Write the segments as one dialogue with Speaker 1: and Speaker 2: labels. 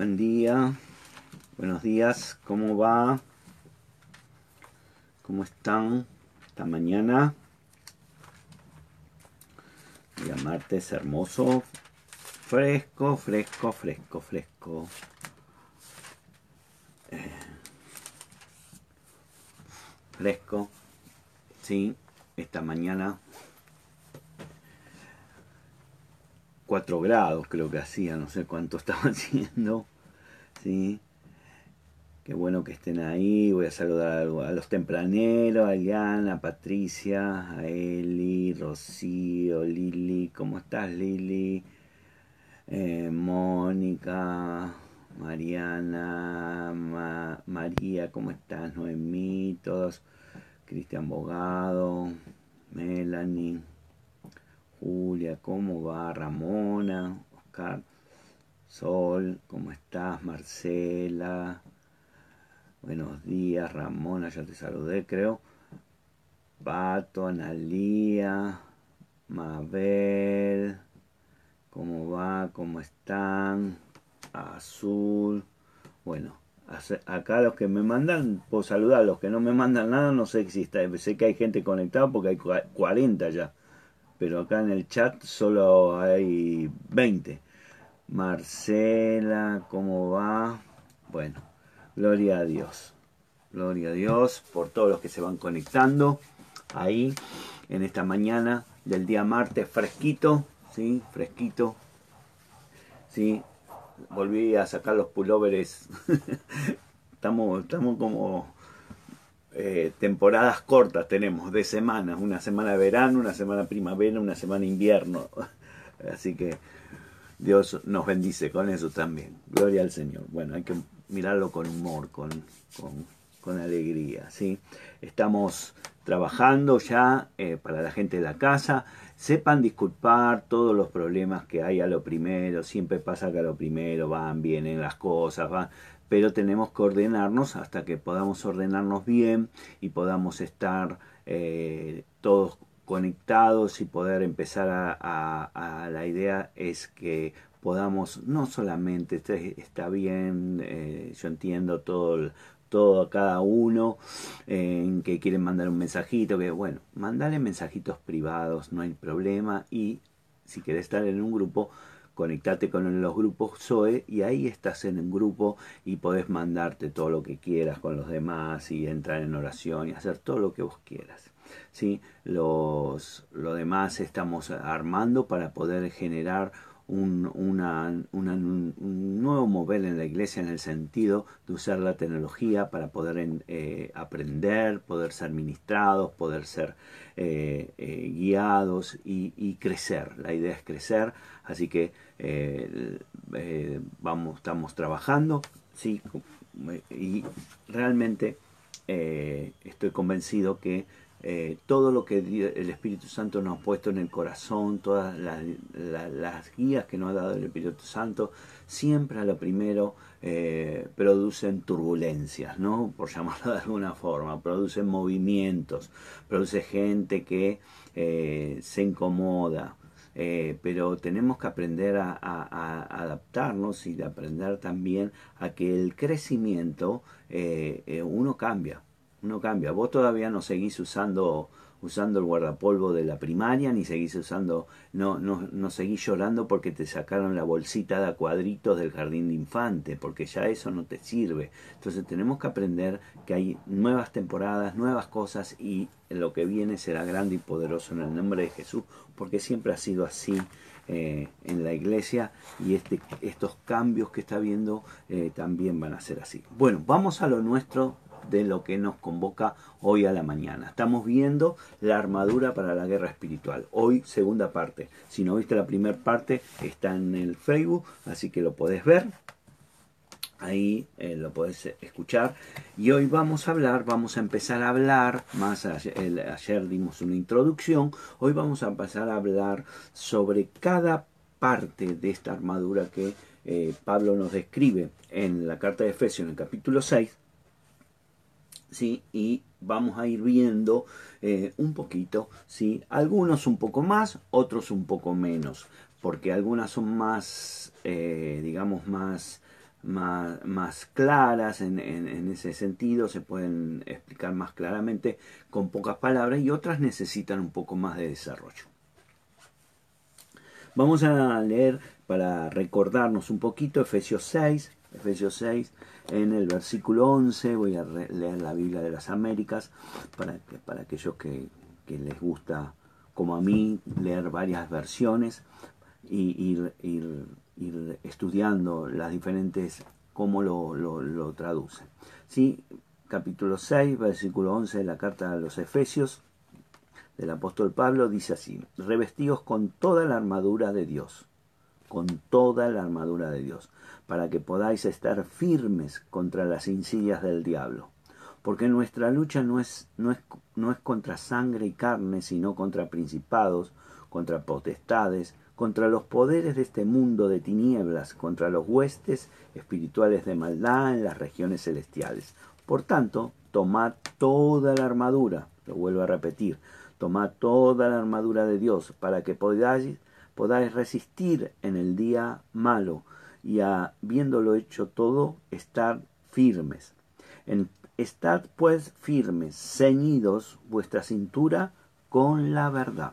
Speaker 1: Buen día, buenos días, ¿cómo va? ¿Cómo están esta mañana? Día martes hermoso, fresco, fresco, fresco, fresco. Eh, fresco, sí, esta mañana 4 grados creo que hacía, no sé cuánto estaba haciendo. ¿Sí? Qué bueno que estén ahí. Voy a saludar a los tempraneros, a Eliana, a Patricia, a Eli, Rocío, Lili. ¿Cómo estás, Lili? Eh, Mónica, Mariana, María, ¿cómo estás? Noemí, todos. Cristian Bogado, Melanie. Julia, ¿cómo va? Ramona, Oscar, Sol, ¿cómo estás? Marcela, buenos días, Ramona, ya te saludé, creo. Pato, Analía, Mabel, ¿cómo va? ¿Cómo están? Azul, bueno, acá los que me mandan, puedo saludar, los que no me mandan nada, no sé si está, sé que hay gente conectada porque hay 40 ya pero acá en el chat solo hay 20. Marcela, ¿cómo va? Bueno, gloria a Dios. Gloria a Dios por todos los que se van conectando ahí en esta mañana del día martes fresquito, ¿sí? Fresquito. ¿Sí? Volví a sacar los pulóveres. estamos, estamos como eh, temporadas cortas tenemos, de semanas, una semana de verano, una semana primavera, una semana invierno. Así que Dios nos bendice con eso también. Gloria al Señor. Bueno, hay que mirarlo con humor, con, con, alegría. ¿sí? Estamos trabajando ya eh, para la gente de la casa. Sepan disculpar todos los problemas que hay a lo primero. Siempre pasa que a lo primero van, vienen las cosas, van pero tenemos que ordenarnos hasta que podamos ordenarnos bien y podamos estar eh, todos conectados y poder empezar a, la idea es que podamos no solamente este, está bien eh, yo entiendo todo todo a cada uno en que quieren mandar un mensajito que bueno mandale mensajitos privados no hay problema y si quieres estar en un grupo conectate con los grupos Zoe y ahí estás en un grupo y podés mandarte todo lo que quieras con los demás y entrar en oración y hacer todo lo que vos quieras. ¿Sí? Los, lo demás estamos armando para poder generar un, un, nuevo mover en la iglesia en el sentido de usar la tecnología para poder eh, aprender, poder ser ministrados, poder ser eh, eh, guiados y, y, crecer. La idea es crecer, así que vamos, estamos trabajando, sí, y realmente estoy convencido que eh, todo lo que el Espíritu Santo nos ha puesto en el corazón, todas las, guías que nos ha dado el Espíritu Santo, siempre a lo primero eh, producen turbulencias, ¿no? Por llamarlo de alguna forma, producen movimientos, produce gente que eh, se incomoda, pero tenemos que aprender a, adaptarnos y aprender también a que el crecimiento uno cambia uno cambia. Vos todavía no seguís usando usando el guardapolvo de la primaria, ni seguís usando, no, no, no seguís llorando porque te sacaron la bolsita de cuadritos del jardín de infante, porque ya eso no te sirve. Entonces tenemos que aprender que hay nuevas temporadas, nuevas cosas y lo que viene será grande y poderoso en el nombre de Jesús, porque siempre ha sido así. Eh, en la iglesia y este, estos cambios que está viendo eh, también van a ser así. Bueno, vamos a lo nuestro de lo que nos convoca hoy a la mañana. Estamos viendo la armadura para la guerra espiritual. Hoy segunda parte. Si no viste la primera parte, está en el Facebook, así que lo podés ver. Ahí eh, lo podés escuchar. Y hoy vamos a hablar, vamos a empezar a hablar, más ayer, dimos una introducción, hoy vamos a empezar a hablar sobre cada parte de esta armadura que eh, Pablo nos describe en la carta de Efesios en el capítulo 6 ¿sí? y vamos a ir viendo eh, un poquito, ¿sí? algunos un poco más, otros un poco menos, porque algunas son más, eh, digamos, más, más, claras en, ese sentido, se pueden explicar más claramente con pocas palabras y otras necesitan un poco más de desarrollo. Vamos a leer para recordarnos un poquito Efesios 6, Efesios 6 en el versículo 11, voy a leer la Biblia de las Américas para, para aquellos que, les gusta como a mí leer varias versiones y ir ir estudiando las diferentes, cómo lo, lo, traducen. ¿Sí? Capítulo 6, versículo 11 de la carta a los Efesios del apóstol Pablo dice así, revestidos con toda la armadura de Dios, con toda la armadura de Dios, para que podáis estar firmes contra las insidias del diablo. Porque nuestra lucha no es, no es, no es contra sangre y carne, sino contra principados, contra potestades, contra los poderes de este mundo de tinieblas, contra los huestes espirituales de maldad en las regiones celestiales. Por tanto, tomad toda la armadura, lo vuelvo a repetir, tomad toda la armadura de Dios para que podáis, podáis resistir en el día malo y habiéndolo hecho todo, estar firmes. En, estad pues firmes, ceñidos vuestra cintura con la verdad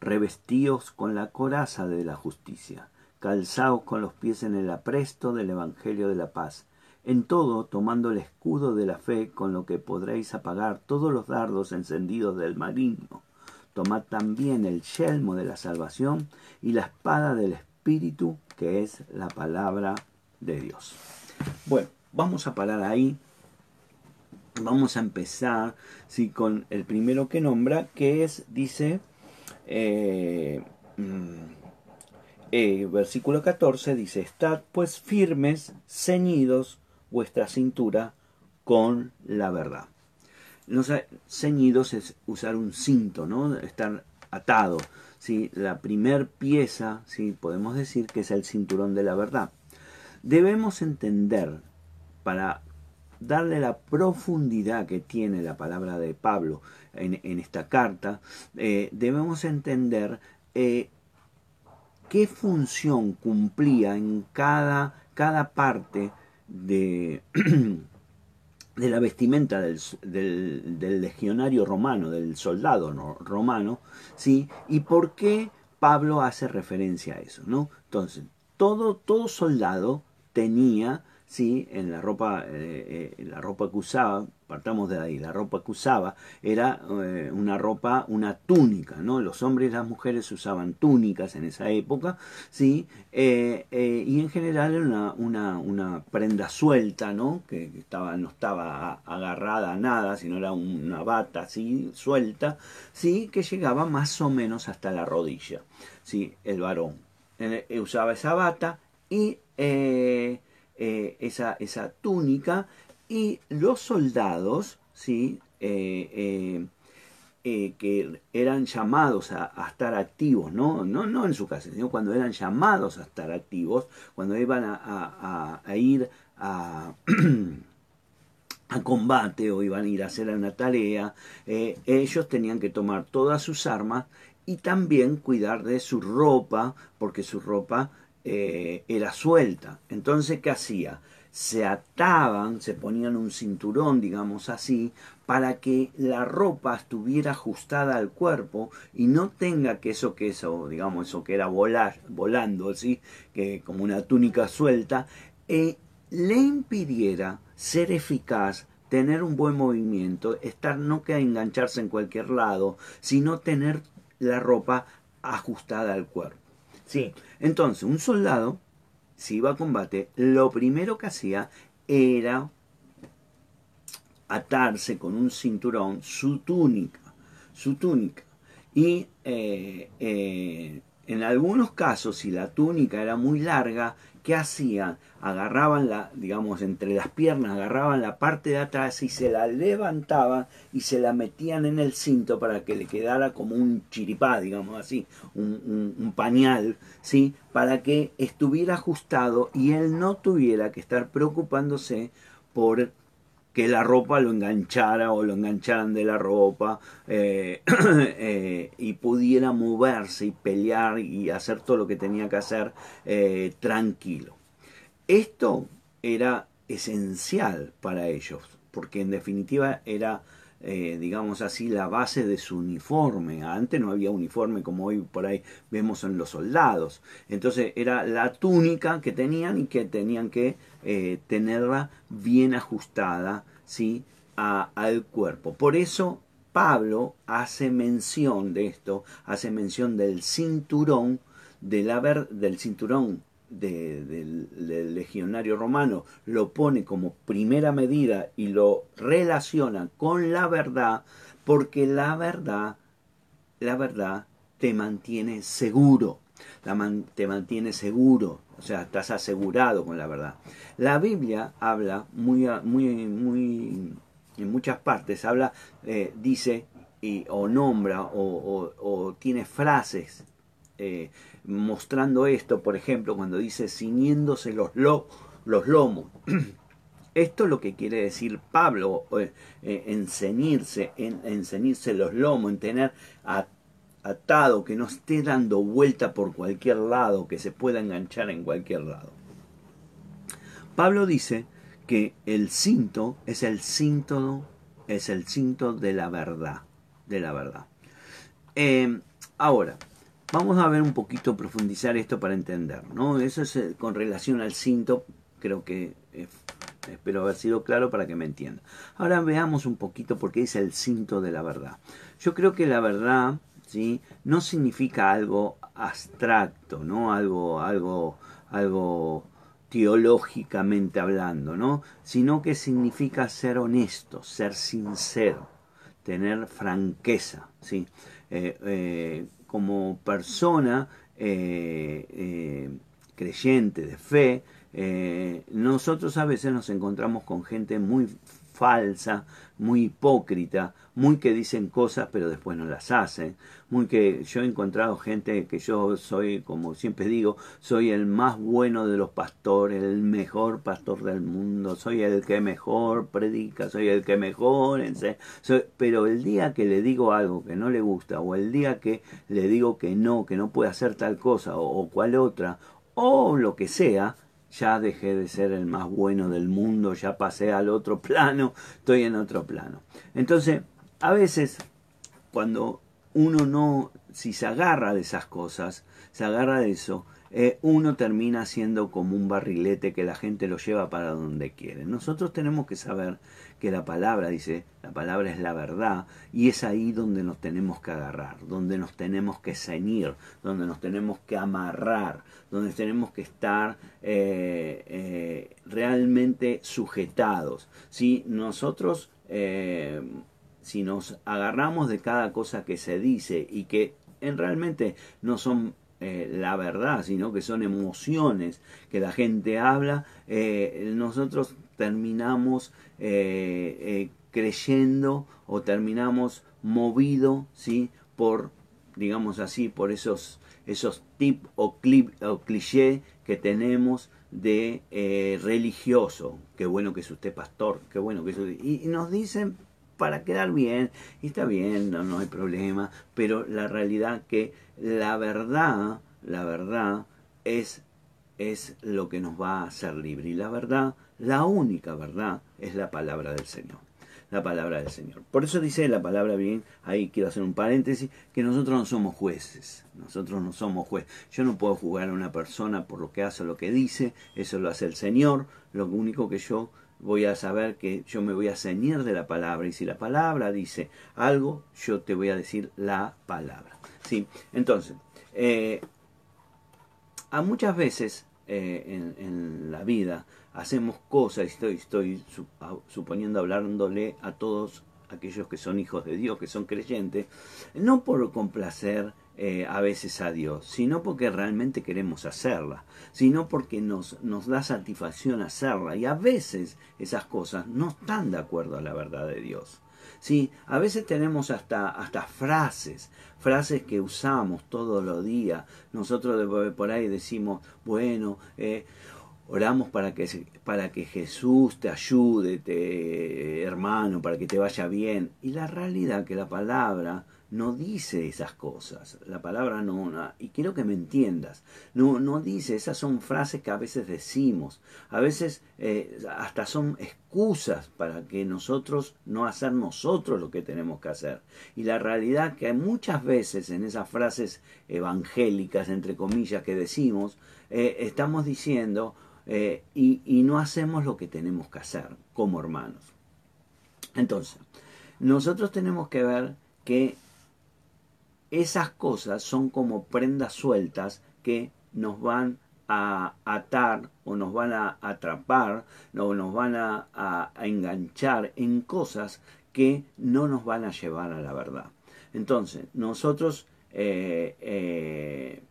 Speaker 1: revestíos con la coraza de la justicia, calzaos con los pies en el apresto del Evangelio de la paz, en todo tomando el escudo de la fe con lo que podréis apagar todos los dardos encendidos del maligno. Tomad también el yelmo de la salvación y la espada del Espíritu, que es la palabra de Dios. Bueno, vamos a parar ahí. Vamos a empezar sí, con el primero que nombra, que es, dice, eh, mm, eh, versículo 14 dice, estad pues firmes, ceñidos vuestra cintura con la verdad. No, ceñidos es usar un cinto, ¿no? Estar atado. La primer pieza, ¿sí? podemos decir que es el cinturón de la verdad. Debemos entender, para darle la profundidad que tiene la palabra de Pablo en, esta carta, eh, debemos entender eh, qué función cumplía en cada, cada parte de, de la vestimenta del, del, legionario romano, del soldado romano, ¿sí? y por qué Pablo hace referencia a eso. ¿no? Entonces, todo, todo soldado tenía ¿sí? en la ropa, eh, eh, la ropa que usaba, partamos de ahí, la ropa que usaba era eh, una ropa, una túnica, ¿no? Los hombres y las mujeres usaban túnicas en esa época, ¿sí? y en general era una, una, prenda suelta, ¿no? Que, estaba, no estaba agarrada a nada, sino era una bata así, suelta, ¿sí? Que llegaba más o menos hasta la rodilla, ¿sí? El varón. usaba esa bata y esa, esa, túnica y los soldados, ¿sí? Eh, eh, que eran llamados a, estar activos, ¿no? ¿no? No en su casa, sino cuando eran llamados a estar activos, cuando iban a, ir a, a combate o iban a ir a hacer una tarea, ellos tenían que tomar todas sus armas y también cuidar de su ropa, porque su ropa eh, era suelta. Entonces, ¿qué hacía? Se ataban, se ponían un cinturón, digamos así, para que la ropa estuviera ajustada al cuerpo y no tenga que eso que eso, digamos, eso que era volar, volando, ¿sí? que como una túnica suelta, eh, le impidiera ser eficaz, tener un buen movimiento, estar no que engancharse en cualquier lado, sino tener la ropa ajustada al cuerpo. Sí. Entonces, un soldado, si iba a combate, lo primero que hacía era atarse con un cinturón su túnica, su túnica. Y eh, eh, en algunos casos, si la túnica era muy larga, ¿qué hacían? Agarraban la, digamos, entre las piernas, agarraban la parte de atrás y se la levantaban y se la metían en el cinto para que le quedara como un chiripá, digamos así, un, pañal, ¿sí? Para que estuviera ajustado y él no tuviera que estar preocupándose por que la ropa lo enganchara o lo engancharan de la ropa eh, eh, y pudiera moverse y pelear y hacer todo lo que tenía que hacer eh, tranquilo. Esto era esencial para ellos, porque en definitiva era eh, digamos así, la base de su uniforme. Antes no había uniforme como hoy por ahí vemos en los soldados. Entonces era la túnica que tenían y que tenían que eh, tenerla bien ajustada ¿sí? al cuerpo. Por eso Pablo hace mención de esto, hace mención del cinturón, del, haber, del cinturón del, legionario romano lo pone como primera medida y lo relaciona con la verdad, porque la verdad, la verdad te mantiene seguro, te mantiene seguro, o sea, estás asegurado con la verdad. La Biblia habla muy, muy, muy, en muchas partes, habla, eh, dice, y, o nombra, o, o tiene frases eh, mostrando esto, por ejemplo, cuando dice ciñéndose los, los lomos. Esto es lo que quiere decir Pablo, eh, eh, en ceñirse, los lomos, en tener atado, que no esté dando vuelta por cualquier lado, que se pueda enganchar en cualquier lado. Pablo dice que el cinto es el cinto, es el cinto de la verdad, de la verdad. ahora, Vamos a ver un poquito, profundizar esto para entender, ¿no? Eso es eh, con relación al cinto, creo que eh, espero haber sido claro para que me entienda. Ahora veamos un poquito por qué es el cinto de la verdad. Yo creo que la verdad, ¿sí? No significa algo abstracto, ¿no? Algo, algo, algo teológicamente hablando, ¿no? Sino que significa ser honesto, ser sincero, tener franqueza, ¿sí? Eh, como persona eh, eh, creyente de fe, eh, nosotros a veces nos encontramos con gente muy falsa, muy hipócrita, muy que dicen cosas pero después no las hacen, muy que yo he encontrado gente que yo soy, como siempre digo, soy el más bueno de los pastores, el mejor pastor del mundo, soy el que mejor predica, soy el que mejor enseña, pero el día que le digo algo que no le gusta o el día que le digo que no, que no puede hacer tal cosa o cual otra o lo que sea, ya dejé de ser el más bueno del mundo, ya pasé al otro plano, estoy en otro plano. Entonces, a veces, cuando uno no, si se agarra de esas cosas, se agarra de eso, eh, uno termina siendo como un barrilete que la gente lo lleva para donde quiere. Nosotros tenemos que saber que la palabra, dice, la palabra es la verdad, y es ahí donde nos tenemos que agarrar, donde nos tenemos que ceñir, donde nos tenemos que amarrar, donde tenemos que estar eh, eh, realmente sujetados. Si nosotros, si nos agarramos de cada cosa que se dice y que en realmente no son eh, la verdad, sino que son emociones que la gente habla, eh, nosotros terminamos eh, creyendo o terminamos movido ¿sí? por, digamos así, por esos, esos tip o, clip, o cliché que tenemos de religioso. Qué bueno que es usted pastor, qué bueno que es usted... Y, nos dicen para quedar bien, y está bien, no, no hay problema, pero la realidad que la verdad, la verdad es, es lo que nos va a hacer libre. Y la verdad, la única verdad, es la palabra del Señor. La palabra del Señor. Por eso dice la palabra bien, ahí quiero hacer un paréntesis, que nosotros no somos jueces. Nosotros no somos jueces. Yo no puedo jugar a una persona por lo que hace o lo que dice, eso lo hace el Señor. Lo único que yo voy a saber que yo me voy a ceñir de la palabra y si la palabra dice algo, yo te voy a decir la palabra. ¿sí? Entonces, eh, a muchas veces eh, en, la vida hacemos cosas, estoy, estoy suponiendo hablándole a todos aquellos que son hijos de Dios, que son creyentes, no por complacer eh, a veces a Dios, sino porque realmente queremos hacerla, sino porque nos, nos da satisfacción hacerla. Y a veces esas cosas no están de acuerdo a la verdad de Dios. ¿Sí? A veces tenemos hasta, hasta frases, frases que usamos todos los días. Nosotros por ahí decimos, bueno, eh, oramos para que, para que Jesús te ayude, te, hermano, para que te vaya bien. Y la realidad que la palabra no dice esas cosas. La palabra no, y quiero que me entiendas, no, no dice, esas son frases que a veces decimos, a veces eh, hasta son excusas para que nosotros no hacer nosotros lo que tenemos que hacer. Y la realidad que muchas veces en esas frases evangélicas, entre comillas, que decimos, eh, estamos diciendo eh, y no hacemos lo que tenemos que hacer como hermanos. Entonces, nosotros tenemos que ver que esas cosas son como prendas sueltas que nos van a atar o nos van a atrapar o nos van a, enganchar en cosas que no nos van a llevar a la verdad. Entonces, nosotros eh, eh,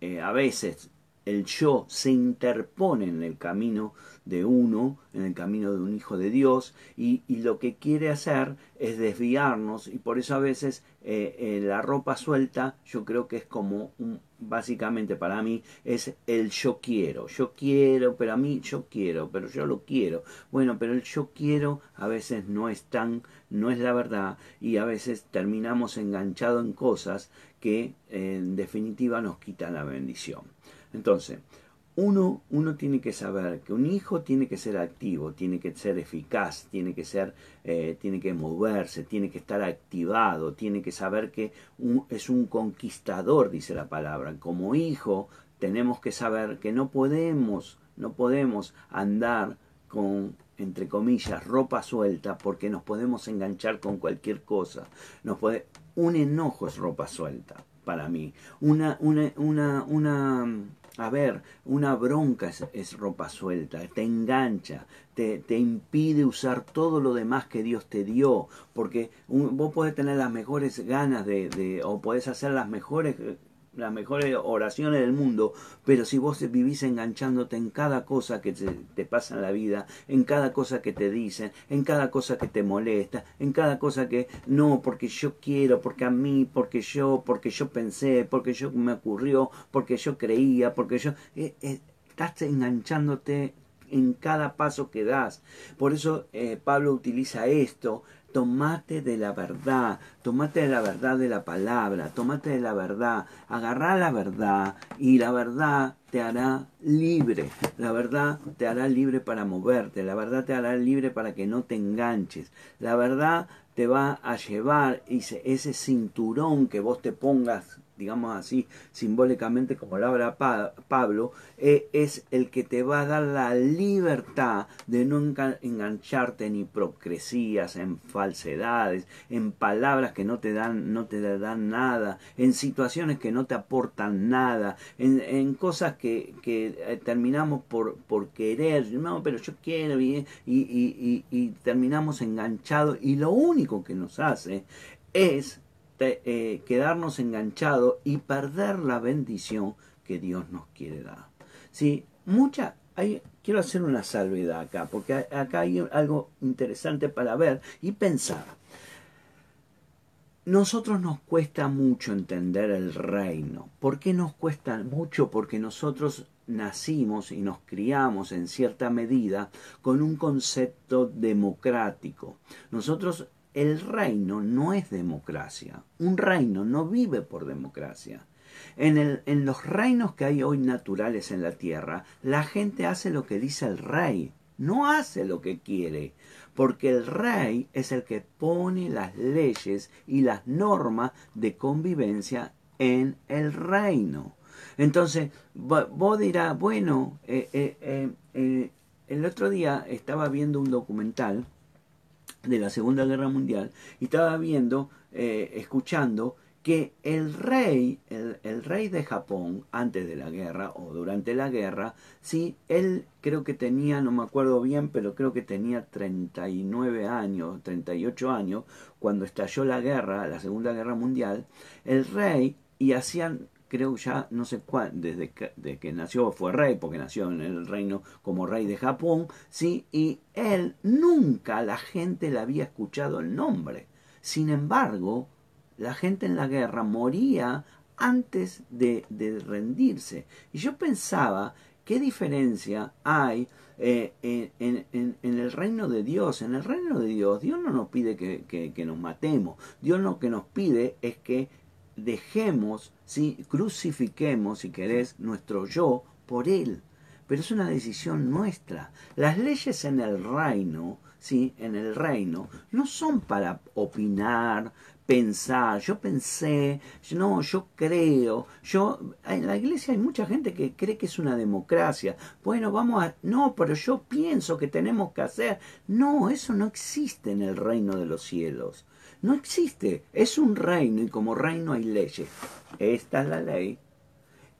Speaker 1: eh, a veces el yo se interpone en el camino de uno, en el camino de un hijo de Dios, y, lo que quiere hacer es desviarnos, y por eso a veces eh, eh, la ropa suelta yo creo que es como un, básicamente para mí es el yo quiero, yo quiero, pero a mí yo quiero, pero yo lo quiero. Bueno, pero el yo quiero a veces no es tan, no es la verdad, y a veces terminamos enganchados en cosas que en definitiva nos quitan la bendición. Entonces, uno, uno tiene que saber que un hijo tiene que ser activo, tiene que ser eficaz, tiene que ser, eh, tiene que moverse, tiene que estar activado, tiene que saber que es un conquistador, dice la palabra. Como hijo tenemos que saber que no podemos, no podemos andar con entre comillas, ropa suelta, porque nos podemos enganchar con cualquier cosa. Nos puede, un enojo es ropa suelta para mí. Una, una, una, una a ver, una bronca es, ropa suelta, te engancha, te, te, impide usar todo lo demás que Dios te dio, porque vos podés tener las mejores ganas de, de o podés hacer las mejores las mejores oraciones del mundo, pero si vos vivís enganchándote en cada cosa que te, pasa en la vida, en cada cosa que te dicen, en cada cosa que te molesta, en cada cosa que no, porque yo quiero, porque a mí, porque yo, porque yo pensé, porque yo me ocurrió, porque yo creía, porque yo... Eh, eh, estás enganchándote en cada paso que das. Por eso eh, Pablo utiliza esto tomate de la verdad, tomate de la verdad de la palabra, tomate de la verdad, agarrá la verdad y la verdad te hará libre, la verdad te hará libre para moverte, la verdad te hará libre para que no te enganches, la verdad te va a llevar ese cinturón que vos te pongas digamos así, simbólicamente como lo habla Pablo, eh, es el que te va a dar la libertad de no engancharte en hipocresías, en falsedades, en palabras que no te dan, no te dan nada, en situaciones que no te aportan nada, en, cosas que, que eh, terminamos por, por querer, no, pero yo quiero, y, y, y terminamos enganchados, y lo único que nos hace es eh, quedarnos enganchados y perder la bendición que Dios nos quiere dar. Sí, mucha, hay, quiero hacer una salvedad acá, porque acá hay algo interesante para ver y pensar. Nosotros nos cuesta mucho entender el reino. ¿Por qué nos cuesta mucho? Porque nosotros nacimos y nos criamos en cierta medida con un concepto democrático. Nosotros el reino no es democracia. Un reino no vive por democracia. En, los reinos que hay hoy naturales en la tierra, la gente hace lo que dice el rey, no hace lo que quiere, porque el rey es el que pone las leyes y las normas de convivencia en el reino. Entonces, vos dirás, bueno, eh, eh, eh, el otro día estaba viendo un documental de la Segunda Guerra Mundial y estaba viendo, eh, escuchando que el rey, el, rey de Japón, antes de la guerra o durante la guerra, sí, él creo que tenía, no me acuerdo bien, pero creo que tenía 39 años, 38 años, cuando estalló la guerra, la Segunda Guerra Mundial, el rey, y hacían creo ya no sé cuál, desde que, nació fue rey, porque nació en el reino como rey de Japón, sí, y él nunca la gente le había escuchado el nombre. Sin embargo, la gente en la guerra moría antes de, rendirse. Y yo pensaba ¿Qué diferencia hay eh, en, el reino de Dios? En el reino de Dios, Dios no nos pide que, nos matemos. Dios lo que nos pide es que dejemos, ¿sí? crucifiquemos, si querés, nuestro yo por Él. Pero es una decisión nuestra. Las leyes en el reino, ¿sí? en el reino, no son para opinar, pensar, yo pensé, no, yo creo, yo, en la iglesia hay mucha gente que cree que es una democracia. Bueno, vamos a, no, pero yo pienso que tenemos que hacer. No, eso no existe en el reino de los cielos. No existe. Es un reino y como reino hay leyes. Esta es la ley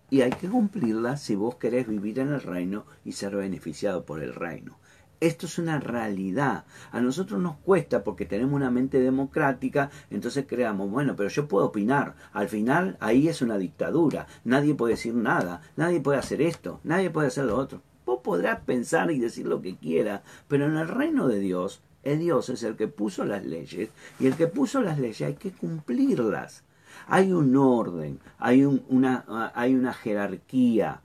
Speaker 1: y hay que cumplirla si vos querés vivir en el reino y ser beneficiado por el reino. Esto es una realidad. A nosotros nos cuesta porque tenemos una mente democrática, entonces creamos, bueno, pero yo puedo opinar. Al final ahí es una dictadura. Nadie puede decir nada, nadie puede hacer esto, nadie puede hacer lo otro. Vos podrás pensar y decir lo que quiera, pero en el reino de Dios, el Dios es el que puso las leyes y el que puso las leyes hay que cumplirlas. Hay un orden, hay, una, hay una jerarquía,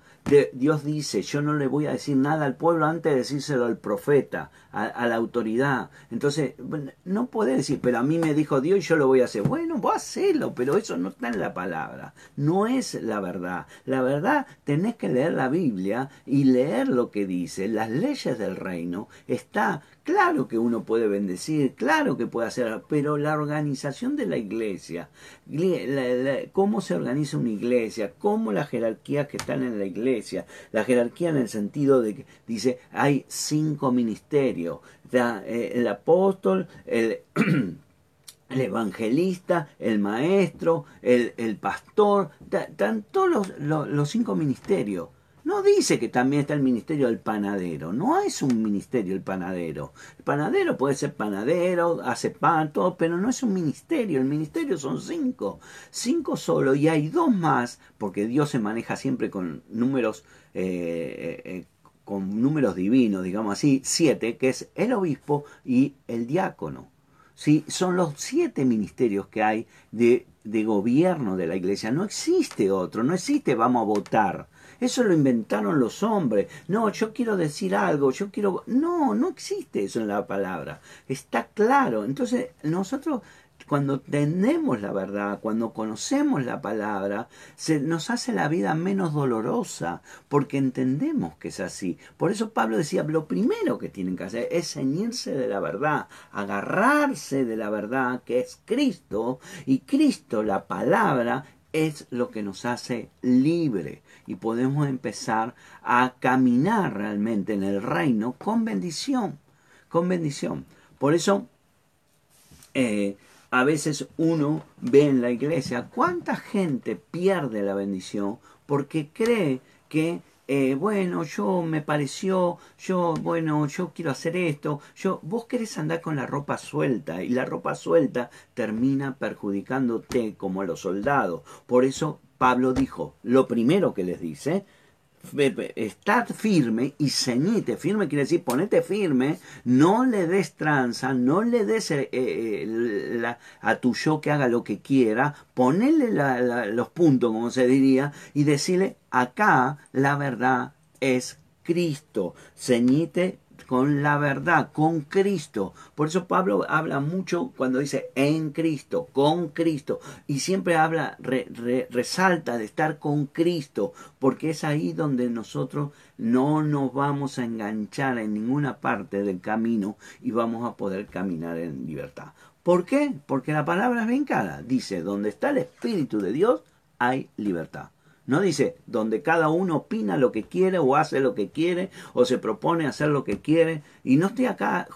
Speaker 1: Dios dice, yo no le voy a decir nada al pueblo antes de decírselo al profeta, a, la autoridad. Entonces, no puede decir, pero a mí me dijo Dios y yo lo voy a hacer. Bueno, voy a hacerlo, pero eso no está en la palabra. No es la verdad. La verdad, tenés que leer la Biblia y leer lo que dice. Las leyes del reino está Claro que uno puede bendecir, claro que puede hacer, pero la organización de la iglesia, cómo se organiza una iglesia, cómo las jerarquías que están en la iglesia, la jerarquía en el sentido de que dice hay cinco ministerios, eh, el apóstol, el, el evangelista, el maestro, el, pastor, están todos los cinco ministerios. No dice que también está el ministerio del panadero. No es un ministerio el panadero. El panadero puede ser panadero, hace pan, todo, pero no es un ministerio. El ministerio son cinco. Cinco solo y hay dos más, porque Dios se maneja siempre con números, eh, eh, con números divinos, digamos así, siete, que es el obispo y el diácono. ¿Sí? Son los siete ministerios que hay de, de gobierno de la iglesia. No existe otro, no existe vamos a votar eso lo inventaron los hombres. No, yo quiero decir algo, yo quiero... No, no existe eso en la palabra. Está claro. Entonces, nosotros cuando tenemos la verdad, cuando conocemos la palabra, se nos hace la vida menos dolorosa, porque entendemos que es así. Por eso Pablo decía, lo primero que tienen que hacer es ceñirse de la verdad, agarrarse de la verdad que es Cristo, y Cristo, la palabra, es lo que nos hace libre y podemos empezar a caminar realmente en el reino con bendición, con bendición. Por eso, eh, a veces uno ve en la iglesia cuánta gente pierde la bendición porque cree que eh, bueno, yo me pareció, yo, bueno, yo quiero hacer esto, yo, vos querés andar con la ropa suelta y la ropa suelta termina perjudicándote como a los soldados. Por eso Pablo dijo, lo primero que les dice, estar firme y ceñite. Firme quiere decir ponete firme, no le des tranza, no le des eh, eh, a tu yo que haga lo que quiera, ponele los puntos, como se diría, y decirle, acá la verdad es Cristo. Ceñite con la verdad, con Cristo. Por eso Pablo habla mucho cuando dice en Cristo, con Cristo, y siempre habla, resalta de estar con Cristo, porque es ahí donde nosotros no nos vamos a enganchar en ninguna parte del camino y vamos a poder caminar en libertad. ¿Por qué? Porque la palabra es bien. Dice, donde está el Espíritu de Dios, hay libertad. No dice donde cada uno opina lo que quiere o hace lo que quiere o se propone hacer lo que quiere. Y no estoy acá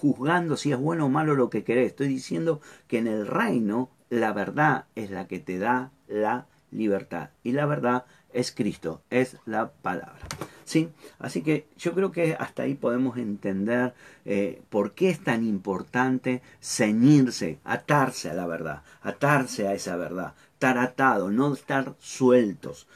Speaker 1: juzgando si es bueno o malo lo que querés. Estoy diciendo que en el reino la verdad es la que te da la libertad. Y la verdad es Cristo, es la palabra. ¿Sí? Así que yo creo que hasta ahí podemos entender eh, por qué es tan importante ceñirse, atarse a la verdad, atarse a esa verdad, estar no estar sueltos,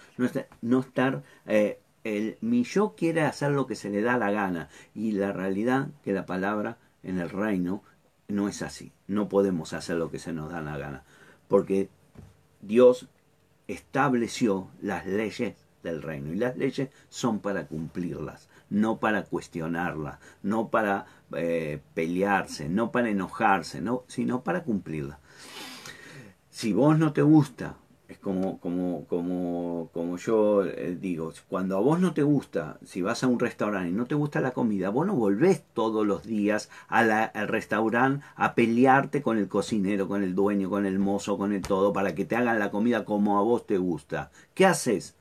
Speaker 1: no estar, eh, el, mi yo quiere hacer lo que se le da la gana y la realidad que la palabra en el reino no es así, no podemos hacer lo que se nos da la gana, porque Dios estableció las leyes del reino. Y las leyes son para cumplirlas, no para cuestionarlas, no para eh, pelearse, no para enojarse, no, sino para cumplirlas. Si vos no te gusta es como, como, como, como yo eh, digo, cuando a vos no te gusta, si vas a un restaurante y no te gusta la comida, vos no volvés todos los días al restaurante a pelearte con el cocinero, con el dueño, con el mozo, con el todo, para que te hagan la comida como a vos te gusta. ¿Qué haces?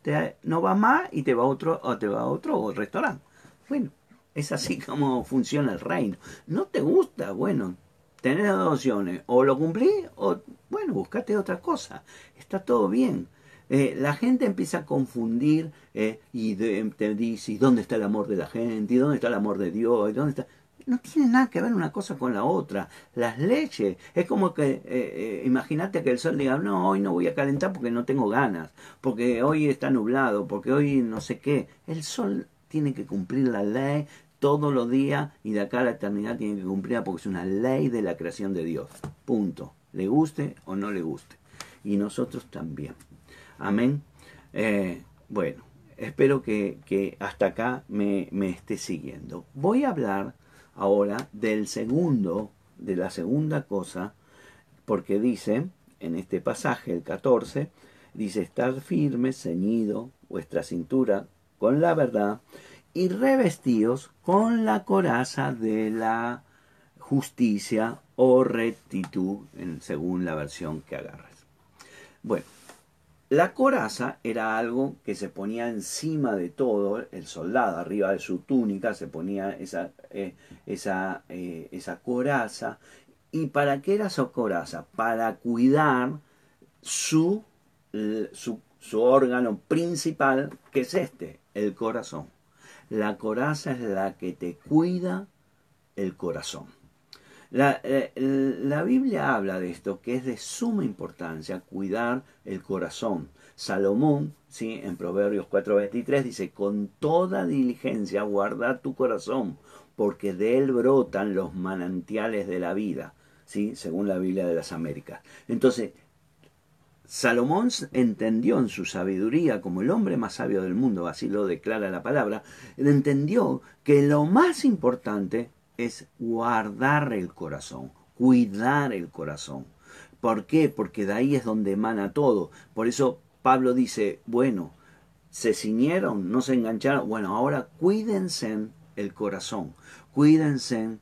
Speaker 1: Te, no vas más y te va a otro, o te va a otro restaurante. Bueno, es así como funciona el reino. ¿No te gusta? Bueno, tenés dos opciones, o lo cumplís o, bueno, buscate otra cosa, está todo bien. Eh, la gente empieza a confundir eh, y te dice, ¿y dónde está el amor de la gente? ¿Y dónde está el amor de Dios? ¿Y dónde está? No tiene nada que ver una cosa con la otra. Las leyes, es como que, eh, imagínate que el sol diga, no, hoy no voy a calentar porque no tengo ganas, porque hoy está nublado, porque hoy no sé qué. El sol tiene que cumplir la ley, todos los días y de acá a la eternidad tiene que cumplirla porque es una ley de la creación de Dios. Punto. Le guste o no le guste. Y nosotros también. Amén. Eh, bueno, espero que, hasta acá me, me, esté siguiendo. Voy a hablar ahora del segundo, de la segunda cosa, porque dice en este pasaje, el 14, dice, estar firme, ceñido vuestra cintura con la verdad y revestidos con la coraza de la justicia o rectitud, según la versión que agarres. Bueno, la coraza era algo que se ponía encima de todo, el soldado arriba de su túnica se ponía esa, eh, esa, eh, esa coraza. ¿Y para qué era esa coraza? Para cuidar su, su, su órgano principal, que es este, el corazón. La coraza es la que te cuida el corazón. La, eh, la, Biblia habla de esto, que es de suma importancia cuidar el corazón. Salomón, ¿sí? en Proverbios 4:23, dice, con toda diligencia guarda tu corazón, porque de él brotan los manantiales de la vida, ¿sí? según la Biblia de las Américas. Entonces, Salomón entendió en su sabiduría, como el hombre más sabio del mundo, así lo declara la palabra, entendió que lo más importante es guardar el corazón, cuidar el corazón. ¿Por qué? Porque de ahí es donde emana todo. Por eso Pablo dice, bueno, se ciñeron, no se engancharon, bueno, ahora cuídense el corazón, cuídense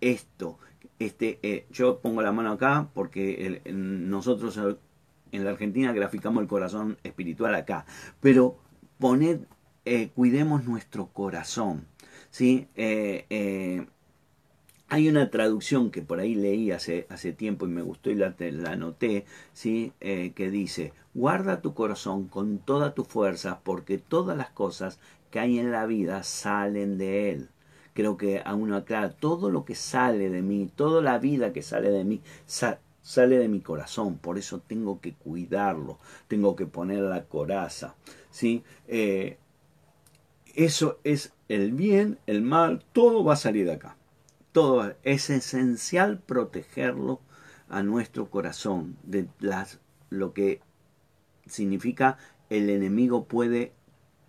Speaker 1: esto. Este, eh, yo pongo la mano acá porque nosotros en la Argentina graficamos el corazón espiritual acá, pero poned, eh, cuidemos nuestro corazón, ¿sí? Eh, eh, hay una traducción que por ahí leí hace, hace tiempo y me gustó y la, la anoté, ¿sí? que dice, guarda tu corazón con toda tu fuerza porque todas las cosas que hay en la vida salen de él creo que a uno aclara, todo lo que sale de mí, toda la vida que sale de mí, sale de mi corazón, por eso tengo que cuidarlo, tengo que poner la coraza. ¿sí? Eh, eso es el bien, el mal, todo va a salir de acá. Todo es esencial protegerlo a nuestro corazón de las, lo que significa el enemigo puede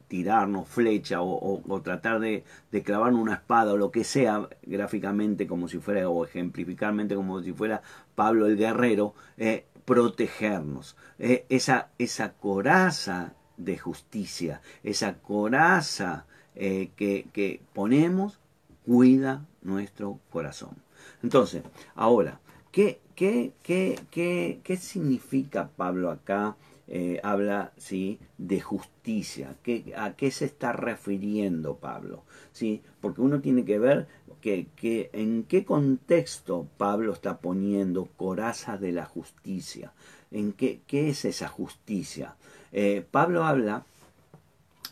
Speaker 1: tirarnos flecha o, tratar de, de, clavar una espada o lo que sea gráficamente como si fuera o ejemplificalmente como si fuera Pablo el guerrero, eh, protegernos. Eh, esa, esa coraza de justicia, esa coraza eh, que, que ponemos, cuida nuestro corazón. Entonces, ahora, ¿qué, qué, qué, qué, qué significa Pablo acá? Eh, habla ¿sí? de justicia. ¿Qué, ¿A qué se está refiriendo Pablo? ¿Sí? Porque uno tiene que ver que, que, en qué contexto Pablo está poniendo coraza de la justicia. ¿En qué, qué es esa justicia? Eh, Pablo habla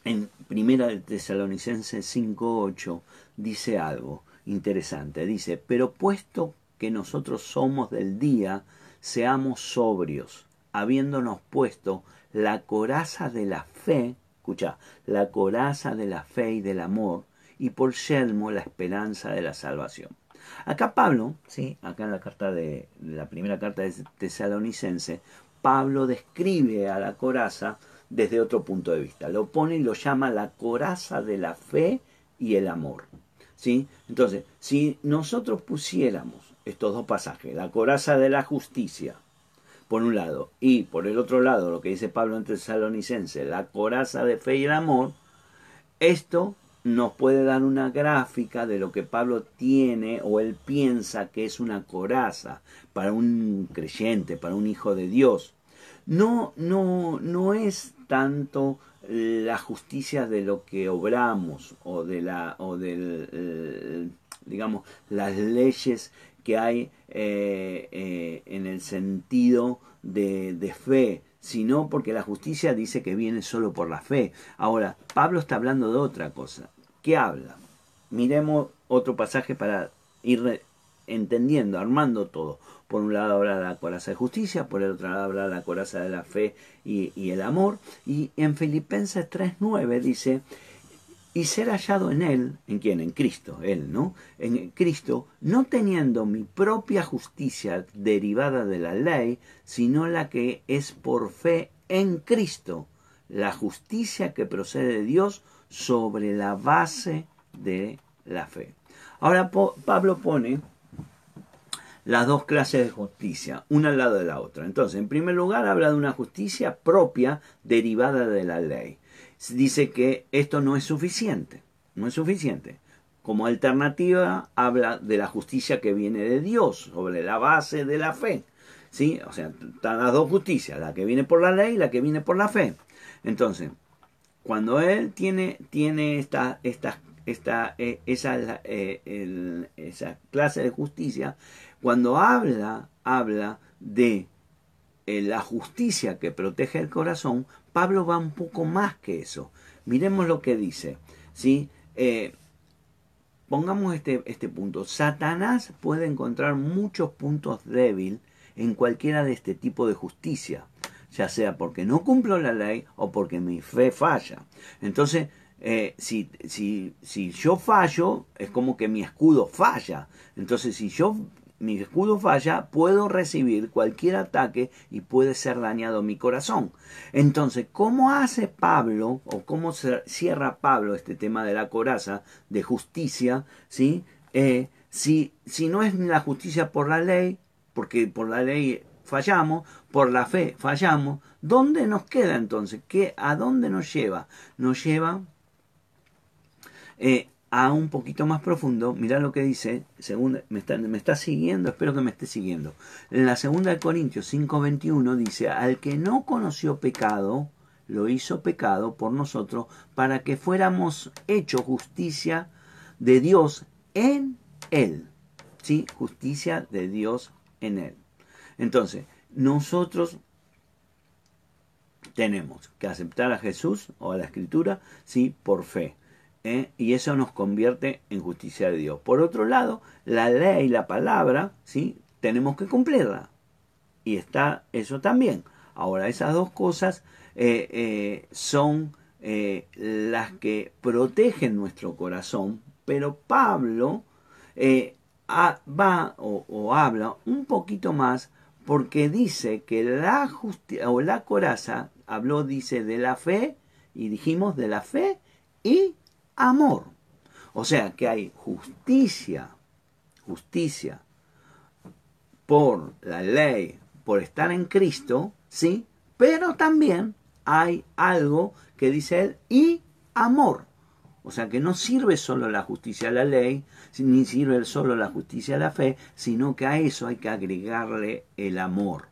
Speaker 1: en Primera de Tesalonicenses 5.8, dice algo interesante. Dice, pero puesto que nosotros somos del día, seamos sobrios habiéndonos puesto la coraza de la fe, escucha, la coraza de la fe y del amor, y por yelmo la esperanza de la salvación. Acá Pablo, ¿sí? acá en la carta de, la primera carta de Tesalonicense, Pablo describe a la coraza desde otro punto de vista. Lo pone y lo llama la coraza de la fe y el amor. ¿Sí? Entonces, si nosotros pusiéramos estos dos pasajes, la coraza de la justicia, por un lado, y por el otro lado, lo que dice Pablo en Tesalonicense, la coraza de fe y el amor, esto nos puede dar una gráfica de lo que Pablo tiene o él piensa que es una coraza para un creyente, para un hijo de Dios. No, no, no es tanto la justicia de lo que obramos o de la o del eh, digamos las leyes que hay eh, eh, en el sentido de, de fe, sino porque la justicia dice que viene solo por la fe. Ahora, Pablo está hablando de otra cosa. ¿Qué habla? Miremos otro pasaje para ir entendiendo, armando todo. Por un lado habla la coraza de justicia, por el otro lado habla la coraza de la fe y, y el amor. Y en Filipenses 3.9 dice, y ser hallado en Él, ¿en quién? En Cristo, Él, ¿no? En Cristo, no teniendo mi propia justicia derivada de la ley, sino la que es por fe en Cristo, la justicia que procede de Dios sobre la base de la fe. Ahora Pablo pone las dos clases de justicia, una al lado de la otra. Entonces, en primer lugar, habla de una justicia propia derivada de la ley dice que esto no es suficiente, no es suficiente. Como alternativa habla de la justicia que viene de Dios, sobre la base de la fe. ¿Sí? O sea, están las dos justicias, la que viene por la ley y la que viene por la fe. Entonces, cuando él tiene, tiene esta, esta, eh, esa, eh, esa clase de justicia, cuando habla, habla de la justicia que protege el corazón, Pablo va un poco más que eso. Miremos lo que dice. ¿sí? Eh, pongamos este, este punto. Satanás puede encontrar muchos puntos débiles en cualquiera de este tipo de justicia, ya sea porque no cumplo la ley o porque mi fe falla. Entonces, eh, si, si, si yo fallo, es como que mi escudo falla. Entonces, si yo mi escudo falla, puedo recibir cualquier ataque y puede ser dañado mi corazón. Entonces, ¿cómo hace Pablo o cómo cierra Pablo este tema de la coraza de justicia? ¿sí? Eh, si, si no es la justicia por la ley, porque por la ley fallamos, por la fe fallamos, ¿dónde nos queda entonces? ¿Qué, ¿A dónde nos lleva? Nos lleva eh, a un poquito más profundo, mira lo que dice, segunda, me, está, me está siguiendo, espero que me esté siguiendo. En la segunda de Corintios 5:21 dice, al que no conoció pecado, lo hizo pecado por nosotros para que fuéramos hecho justicia de Dios en él. ¿Sí? Justicia de Dios en él. Entonces, nosotros tenemos que aceptar a Jesús o a la Escritura, sí, por fe. ¿Eh? y eso nos convierte en justicia de Dios. Por otro lado, la ley, la palabra, ¿sí? tenemos que cumplirla. Y está eso también. Ahora, esas dos cosas eh, eh, son las que protegen nuestro corazón, pero Pablo va o, o, habla un poquito más porque dice que la justicia o la coraza habló, dice, de la fe, y dijimos de la fe y amor. O sea que hay justicia, justicia por la ley, por estar en Cristo, ¿sí? Pero también hay algo que dice él, y amor. O sea que no sirve solo la justicia a la ley, ni sirve solo la justicia a la fe, sino que a eso hay que agregarle el amor.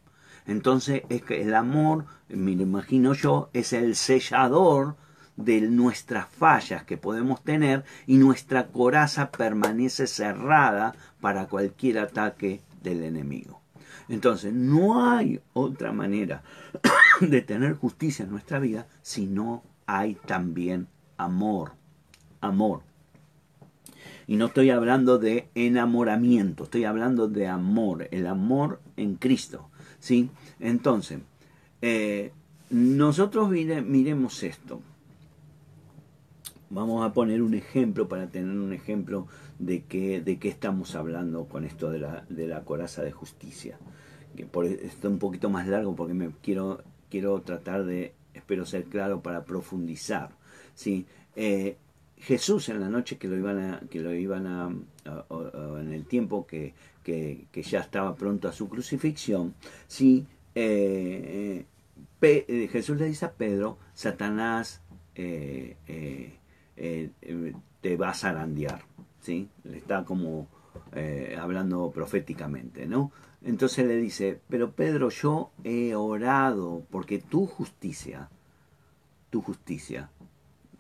Speaker 1: Entonces es que el amor, me imagino yo, es el sellador de nuestras fallas que podemos tener y nuestra coraza permanece cerrada para cualquier ataque del enemigo. Entonces, no hay otra manera de tener justicia en nuestra vida si no hay también amor. Amor. Y no estoy hablando de enamoramiento, estoy hablando de amor, el amor en Cristo. ¿sí? Entonces, eh, nosotros miremos esto. Vamos a poner un ejemplo para tener un ejemplo de qué, de qué estamos hablando con esto de la, de la coraza de justicia. Que por, está un poquito más largo porque me quiero, quiero tratar de espero ser claro para profundizar. ¿sí? Eh, Jesús en la noche que lo iban a, que lo iban a, en el tiempo que, que, ya estaba pronto a su crucifixión, ¿sí? Eh, eh, Jesús le dice a Pedro, Satanás te va a zarandear, ¿sí? Le está como hablando proféticamente, ¿no? Entonces le dice, pero Pedro, yo he orado porque tu justicia, tu justicia,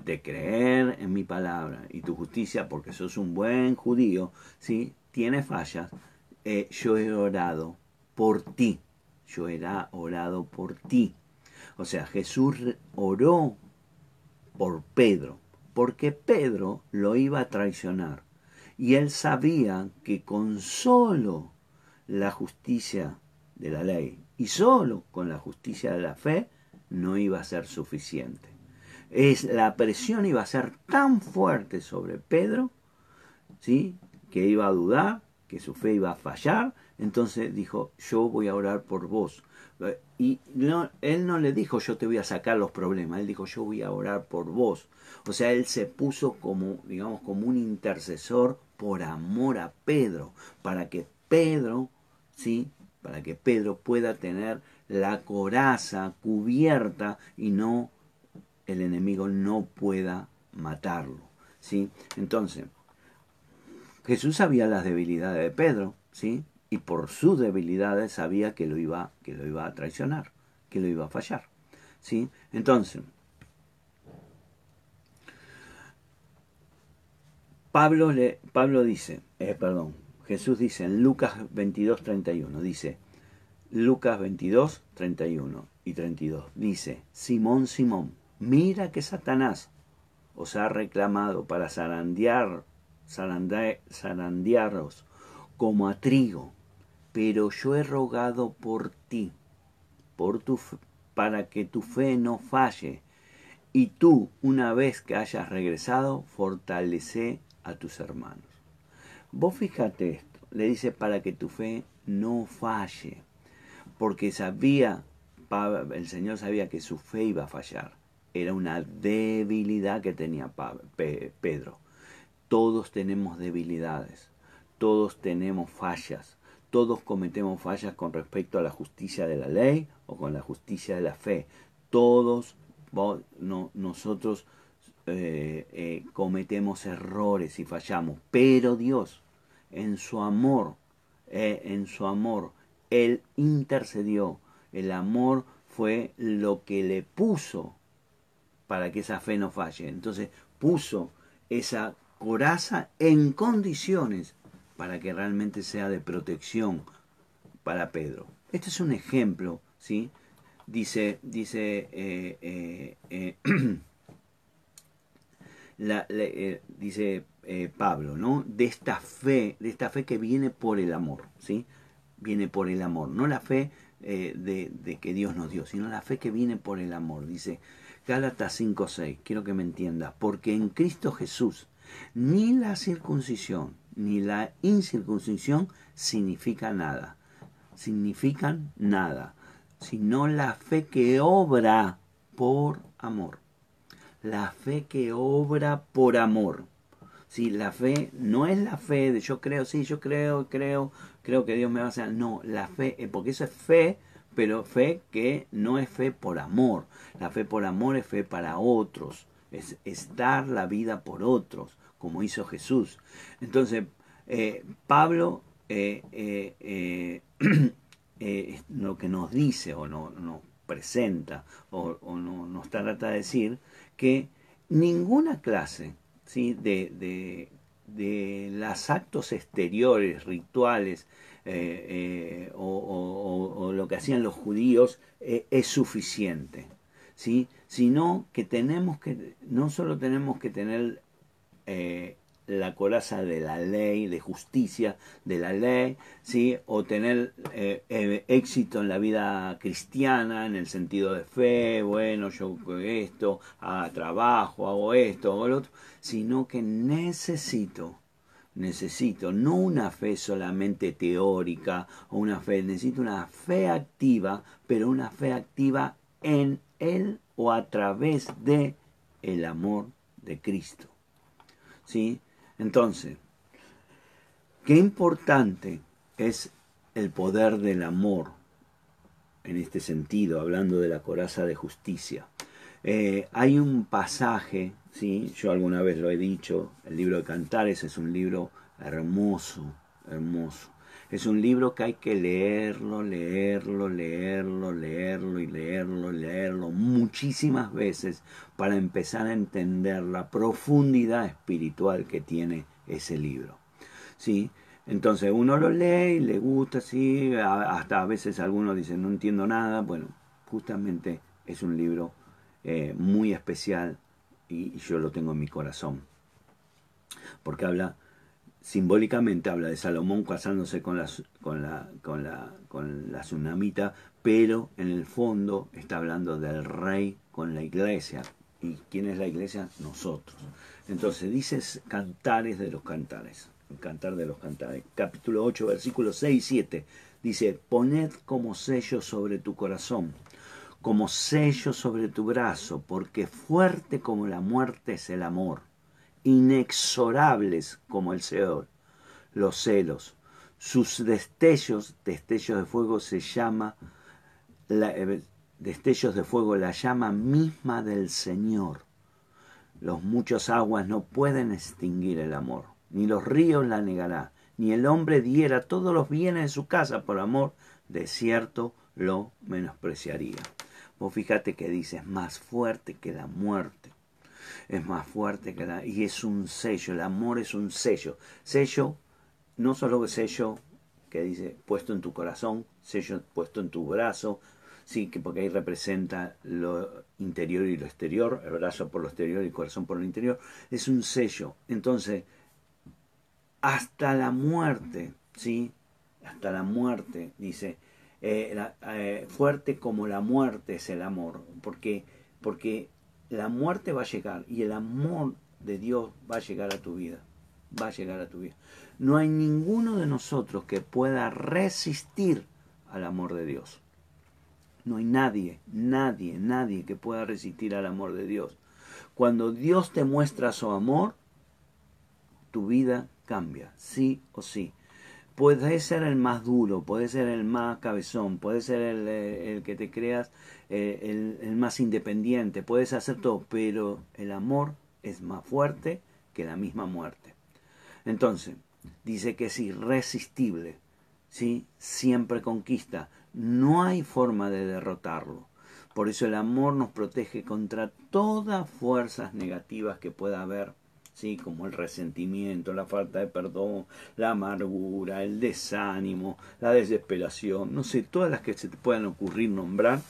Speaker 1: de creer en mi palabra y tu justicia, porque sos un buen judío, ¿sí? tiene fallas, eh, yo he orado por ti, yo he orado por ti. O sea, Jesús oró por Pedro, porque Pedro lo iba a traicionar. Y él sabía que con solo la justicia de la ley y solo con la justicia de la fe no iba a ser suficiente. Es, la presión iba a ser tan fuerte sobre Pedro, ¿sí? que iba a dudar, que su fe iba a fallar, entonces dijo, yo voy a orar por vos. Y no, él no le dijo, yo te voy a sacar los problemas, él dijo, yo voy a orar por vos. O sea, él se puso como, digamos, como un intercesor por amor a Pedro, para que Pedro, ¿sí? Para que Pedro pueda tener la coraza cubierta y no el enemigo no pueda matarlo, ¿sí? Entonces, Jesús sabía las debilidades de Pedro, ¿sí? Y por sus debilidades sabía que lo iba, que lo iba a traicionar, que lo iba a fallar, ¿sí? Entonces, Pablo, le, Pablo dice, eh, perdón, Jesús dice en Lucas 22, 31, dice, Lucas 22, 31 y 32, dice, Simón, Simón, mira que Satanás os ha reclamado para zarandear, zarandearos como a trigo, pero yo he rogado por ti, por tu, para que tu fe no falle, y tú, una vez que hayas regresado, fortalece a tus hermanos. Vos fíjate esto, le dice para que tu fe no falle, porque sabía, el Señor sabía que su fe iba a fallar. Era una debilidad que tenía Pedro. Todos tenemos debilidades, todos tenemos fallas, todos cometemos fallas con respecto a la justicia de la ley o con la justicia de la fe. Todos no, nosotros eh, eh, cometemos errores y fallamos, pero Dios en su amor, eh, en su amor, Él intercedió. El amor fue lo que le puso para que esa fe no falle. Entonces puso esa coraza en condiciones para que realmente sea de protección para Pedro. Este es un ejemplo, ¿sí? Dice, dice la, dice eh, Pablo, ¿no? De esta fe, de esta fe que viene por el amor, ¿sí? Viene por el amor, no la fe eh, de, que Dios nos dio, sino la fe que viene por el amor. Dice Gálatas 5:6, quiero que me entiendas, porque en Cristo Jesús ni la circuncisión ni la incircuncisión significa nada, significan nada, sino la fe que obra por amor. La fe que obra por amor. Si la fe no es la fe de yo creo, sí, yo creo, creo, creo que Dios me va a hacer. No, la fe, eh, porque eso es fe, pero fe que no es fe por amor. La fe por amor es fe para otros, es, dar la vida por otros, como hizo Jesús. Entonces, eh, Pablo eh, lo que nos dice o no, nos presenta o, o no, nos trata de decir que ninguna clase de, de, los actos exteriores, rituales, eh, eh, o, lo que hacían los judíos eh, es suficiente, ¿sí? sino que tenemos que, no solo tenemos que tener la coraza de la ley, de justicia de la ley, ¿sí? o tener eh, eh, éxito en la vida cristiana, en el sentido de fe, bueno, yo esto, hago trabajo, hago esto, hago lo otro, sino que necesito, necesito no una fe solamente teórica o una fe, necesito una fe activa, pero una fe activa en él o a través de el amor de Cristo. ¿Sí? Entonces, qué importante es el poder del amor en este sentido, hablando de la coraza de justicia. Eh, hay un pasaje, ¿sí? yo alguna vez lo he dicho, el libro de Cantares es un libro hermoso, hermoso. Es un libro que hay que leerlo, leerlo, leerlo, leerlo y leerlo, leerlo muchísimas veces para empezar a entender la profundidad espiritual que tiene ese libro. ¿Sí? Entonces uno lo lee y le gusta, sí, hasta a veces algunos dicen no entiendo nada. Bueno, justamente es un libro eh, muy especial y, yo lo tengo en mi corazón. Porque habla, simbólicamente habla de Salomón casándose con la, con la, con la, con la tsunamita, pero en el fondo está hablando del rey con la iglesia. ¿Y quién es la iglesia? Nosotros. Entonces dices cantares de los cantares Cantar de los Cantares, capítulo 8, versículos 6 y 7. Dice, poned como sello sobre tu corazón, como sello sobre tu brazo, porque fuerte como la muerte es el amor, inexorables como el Seol, los celos. Sus destellos, destellos de fuego se llama, eh, destellos de fuego, la llama misma del Señor. Los muchos aguas no pueden extinguir el amor ni los ríos la negará, ni el hombre diera todos los bienes de su casa por amor, de cierto lo menospreciaría. Vos fíjate que dice, es más fuerte que la muerte. Es más fuerte que la... Y es un sello, el amor es un sello. Sello, no solo sello que dice puesto en tu corazón, sello puesto en tu brazo, sí, que porque ahí representa lo interior y lo exterior, el brazo por lo exterior y el corazón por lo interior, es un sello. Entonces, hasta la muerte, ¿sí? Hasta la muerte, dice, eh, eh, fuerte como la muerte es el amor, porque, porque la muerte va a llegar y el amor de Dios va a llegar a tu vida, va a llegar a tu vida. No hay ninguno de nosotros que pueda resistir al amor de Dios. No hay nadie, nadie, nadie que pueda resistir al amor de Dios. Cuando Dios te muestra su amor, tu vida cambia, sí o sí. Puede ser el más duro, puede ser el más cabezón, puede ser el, eh, que te creas eh, el, más independiente, puedes hacer todo, pero el amor es más fuerte que la misma muerte. Entonces, dice que es irresistible, ¿sí? siempre conquista, no hay forma de derrotarlo. Por eso el amor nos protege contra todas fuerzas negativas que pueda haber ¿sí? como el resentimiento, la falta de perdón, la amargura, el desánimo, la desesperación, no sé, todas las que se te puedan ocurrir nombrar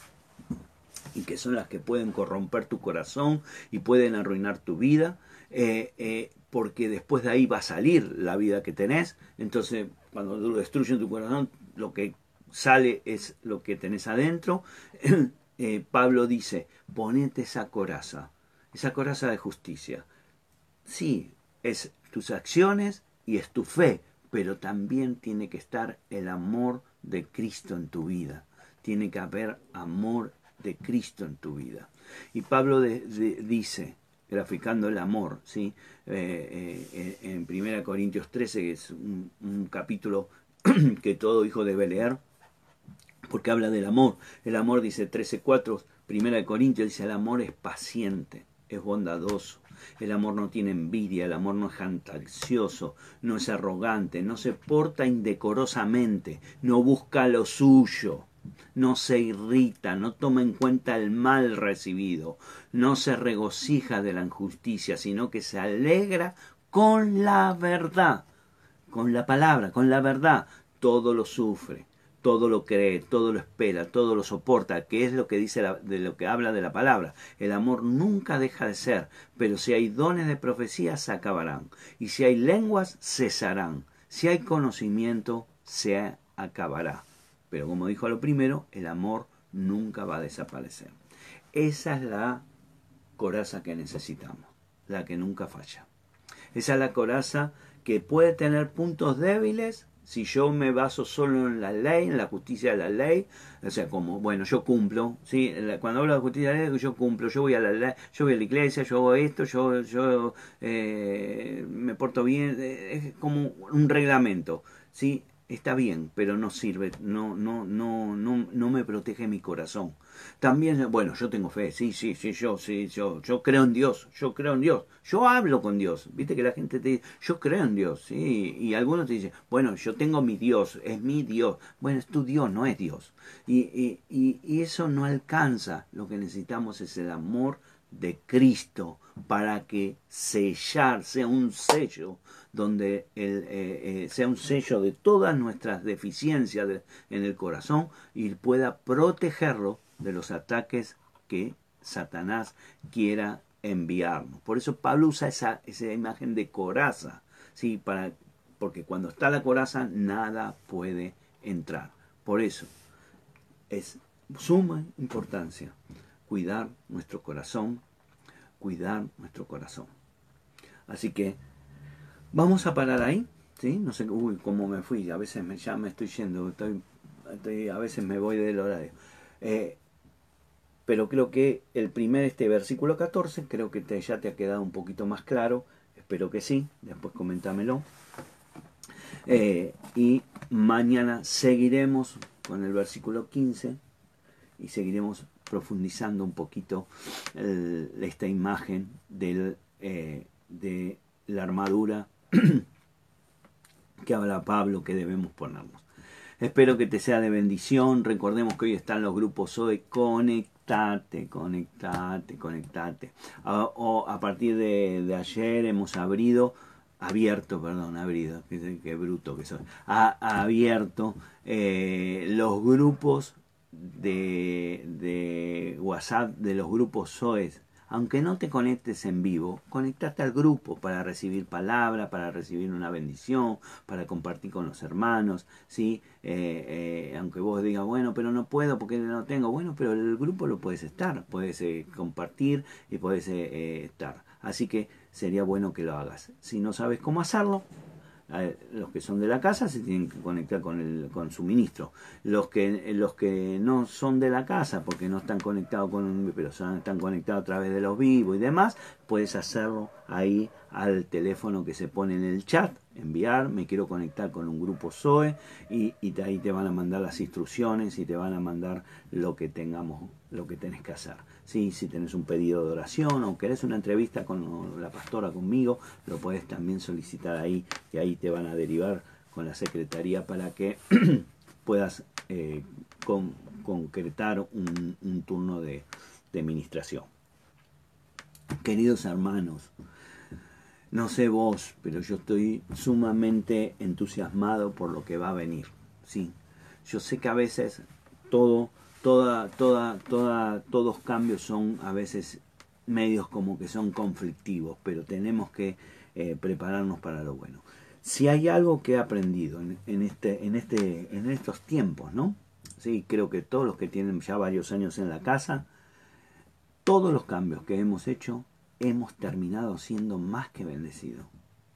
Speaker 1: y que son las que pueden corromper tu corazón y pueden arruinar tu vida, eh, eh, porque después de ahí va a salir la vida que tenés, entonces cuando destruyen tu corazón, lo que sale es lo que tenés adentro. Eh, Pablo dice, ponete esa coraza, esa coraza de justicia, sí, es tus acciones y es tu fe, pero también tiene que estar el amor de Cristo en tu vida. Tiene que haber amor de Cristo en tu vida. Y Pablo dice, graficando el amor, ¿sí? Eh, eh, en 1 Corintios 13, que es un, un capítulo que todo hijo debe leer, porque habla del amor. El amor dice 13.4, 1 Corintios dice, el amor es paciente, es bondadoso, el amor no tiene envidia, el amor no es jactancioso, no es arrogante, no se porta indecorosamente, no busca lo suyo, no se irrita, no toma en cuenta el mal recibido, no se regocija de la injusticia, sino que se alegra con la verdad, con la palabra, con la verdad, todo lo sufre todo lo cree, todo lo espera, todo lo soporta, que es lo que dice de lo que habla de la palabra. El amor nunca deja de ser, pero si hay dones de profecía se acabarán, y si hay lenguas cesarán, si hay conocimiento se acabará. Pero como dijo lo primero, el amor nunca va a desaparecer. Esa es la coraza que necesitamos, la que nunca falla. Esa es la coraza que puede tener puntos débiles, Si yo me baso solo en la ley, en la justicia de la ley, o sea, como, bueno, yo cumplo, ¿sí? Cuando hablo de justicia de la ley, yo cumplo, yo voy a la ley, yo voy a la iglesia, yo hago esto, yo, yo eh, me porto bien, eh, es como un reglamento, ¿sí? Está bien, pero no sirve, no, no, no, no, no me protege mi corazón. También, bueno, yo tengo fe, sí, sí, sí, yo, sí, yo, yo creo en Dios, yo creo en Dios, yo hablo con Dios, viste que la gente te dice, yo creo en Dios, sí, y algunos te dicen, bueno, yo tengo mi Dios, es mi Dios, bueno, es tu Dios, no es Dios. Y, y, y, eso no alcanza, lo que necesitamos es el amor de Cristo para que sellar sea un sello donde eh, eh, sea un sello de todas nuestras deficiencias en el corazón y pueda protegerlo de los ataques que Satanás quiera enviarnos. Por eso Pablo usa esa, esa imagen de coraza, ¿sí? Para, porque cuando está la coraza nada puede entrar. Por eso es suma importancia cuidar nuestro corazón, cuidar nuestro corazón. Así que Vamos a parar ahí, ¿sí? No sé, uy, cómo me fui, a veces me, ya me estoy yendo, estoy, a veces me voy del horario. Eh, pero creo que el primer, este versículo 14, creo que ya te ha quedado un poquito más claro, espero que sí, después coméntamelo. Eh, y mañana seguiremos con el versículo 15 y seguiremos profundizando un poquito esta imagen eh, de la armadura que habla Pablo que debemos ponernos. Espero que te sea de bendición. Recordemos que hoy están los grupos hoy. Conectate, conectate, conectate. A, o a partir de, ayer hemos abrido, abierto, perdón, abrido, qué, bruto que soy. Abierto eh, los grupos de, de WhatsApp de los grupos SOES aunque no te conectes en vivo, conectate al grupo para recibir palabra, para recibir una bendición, para compartir con los hermanos, ¿sí? Eh, eh, aunque vos digas, bueno, pero no puedo porque no tengo, bueno, pero el grupo lo puedes estar, puedes eh, compartir y puedes estar. Así que sería bueno que lo hagas. Si no sabes cómo hacerlo, los que son de la casa se tienen que conectar con el con su ministro. Los que los que no son de la casa porque no están conectados con pero están conectados a través de los vivos y demás puedes hacerlo ahí al teléfono que se pone en el chat enviar me quiero conectar con un grupo Zoe y, y ahí te van a mandar las instrucciones y te van a mandar lo que tengamos lo que tenés que hacer si tenés un pedido de oración o querés una entrevista con la pastora conmigo, lo puedes también solicitar ahí, que ahí te van a derivar con la secretaría para que puedas eh, concretar un, turno de, de administración. Queridos hermanos, no sé vos, pero yo estoy sumamente entusiasmado por lo que va a venir. Sí, yo sé que a veces todo toda, toda, toda, todos cambios son a veces medios como que son conflictivos, pero tenemos que eh, prepararnos para lo bueno. Si hay algo que he aprendido en, este, en, este, en estos tiempos, ¿no? Sí, creo que todos los que tienen ya varios años en la casa, todos los cambios que hemos hecho, hemos terminado siendo más que bendecidos.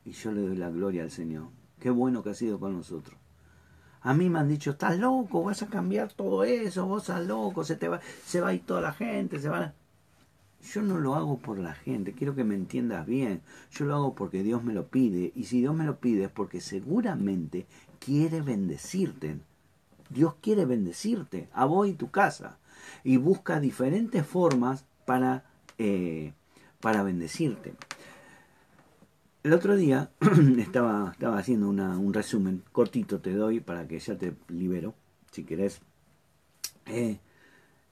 Speaker 1: Y yo le doy la gloria al Señor. Qué bueno que ha sido con nosotros. A mí me han dicho, estás loco, vas a cambiar todo eso, vos estás loco, se, te va, se va a ir toda la gente, se va Yo no lo hago por la gente, quiero que me entiendas bien. Yo lo hago porque Dios me lo pide. Y si Dios me lo pide es porque seguramente quiere bendecirte. Dios quiere bendecirte, a vos y tu casa. Y busca diferentes formas para, eh, para bendecirte. El otro día estaba, haciendo un resumen cortito, te doy para que ya te libero, si querés. Eh,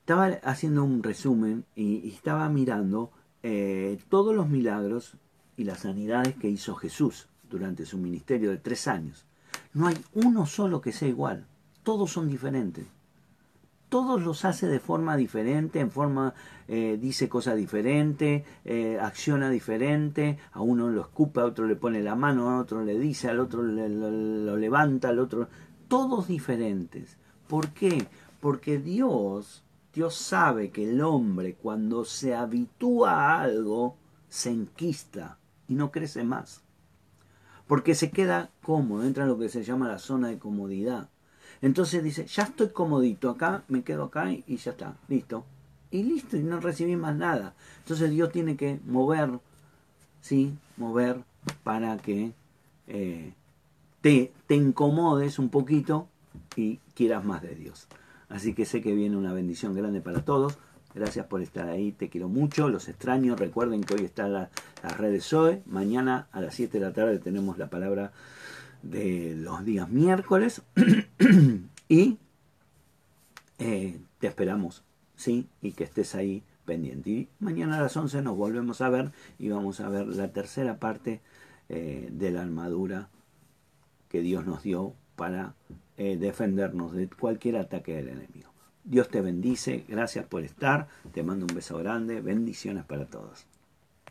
Speaker 1: estaba haciendo un resumen y, estaba mirando eh, todos los milagros y las sanidades que hizo Jesús durante su ministerio de tres años. No hay uno solo que sea igual, todos son diferentes todos los hace de forma diferente, en forma, eh, dice cosas diferentes, eh, acciona diferente, a uno lo escupe, a otro le pone la mano, a otro le dice, al otro lo, levanta, al otro, todos diferentes. ¿Por qué? Porque Dios, Dios sabe que el hombre cuando se habitúa a algo, se enquista y no crece más. porque se queda cómodo, entra en lo que se llama la zona de comodidad. Entonces dice, ya estoy comodito acá, me quedo acá y, ya está, listo. Y listo, y no recibí más nada. Entonces Dios tiene que mover, ¿sí? Mover para que eh, te, te incomodes un poquito y quieras más de Dios. Así que sé que viene una bendición grande para todos. Gracias por estar ahí, te quiero mucho, los extraño. Recuerden que hoy está la, las redes SOE. Mañana a las 7 de la tarde tenemos la palabra de los días miércoles. y eh, te esperamos, ¿sí? Y que estés ahí pendiente. Y mañana a las 11 nos volvemos a ver y vamos a ver la tercera parte eh, de la armadura que Dios nos dio para eh, defendernos de cualquier ataque del enemigo. Dios te bendice, gracias por estar, te mando un beso grande, bendiciones para todos.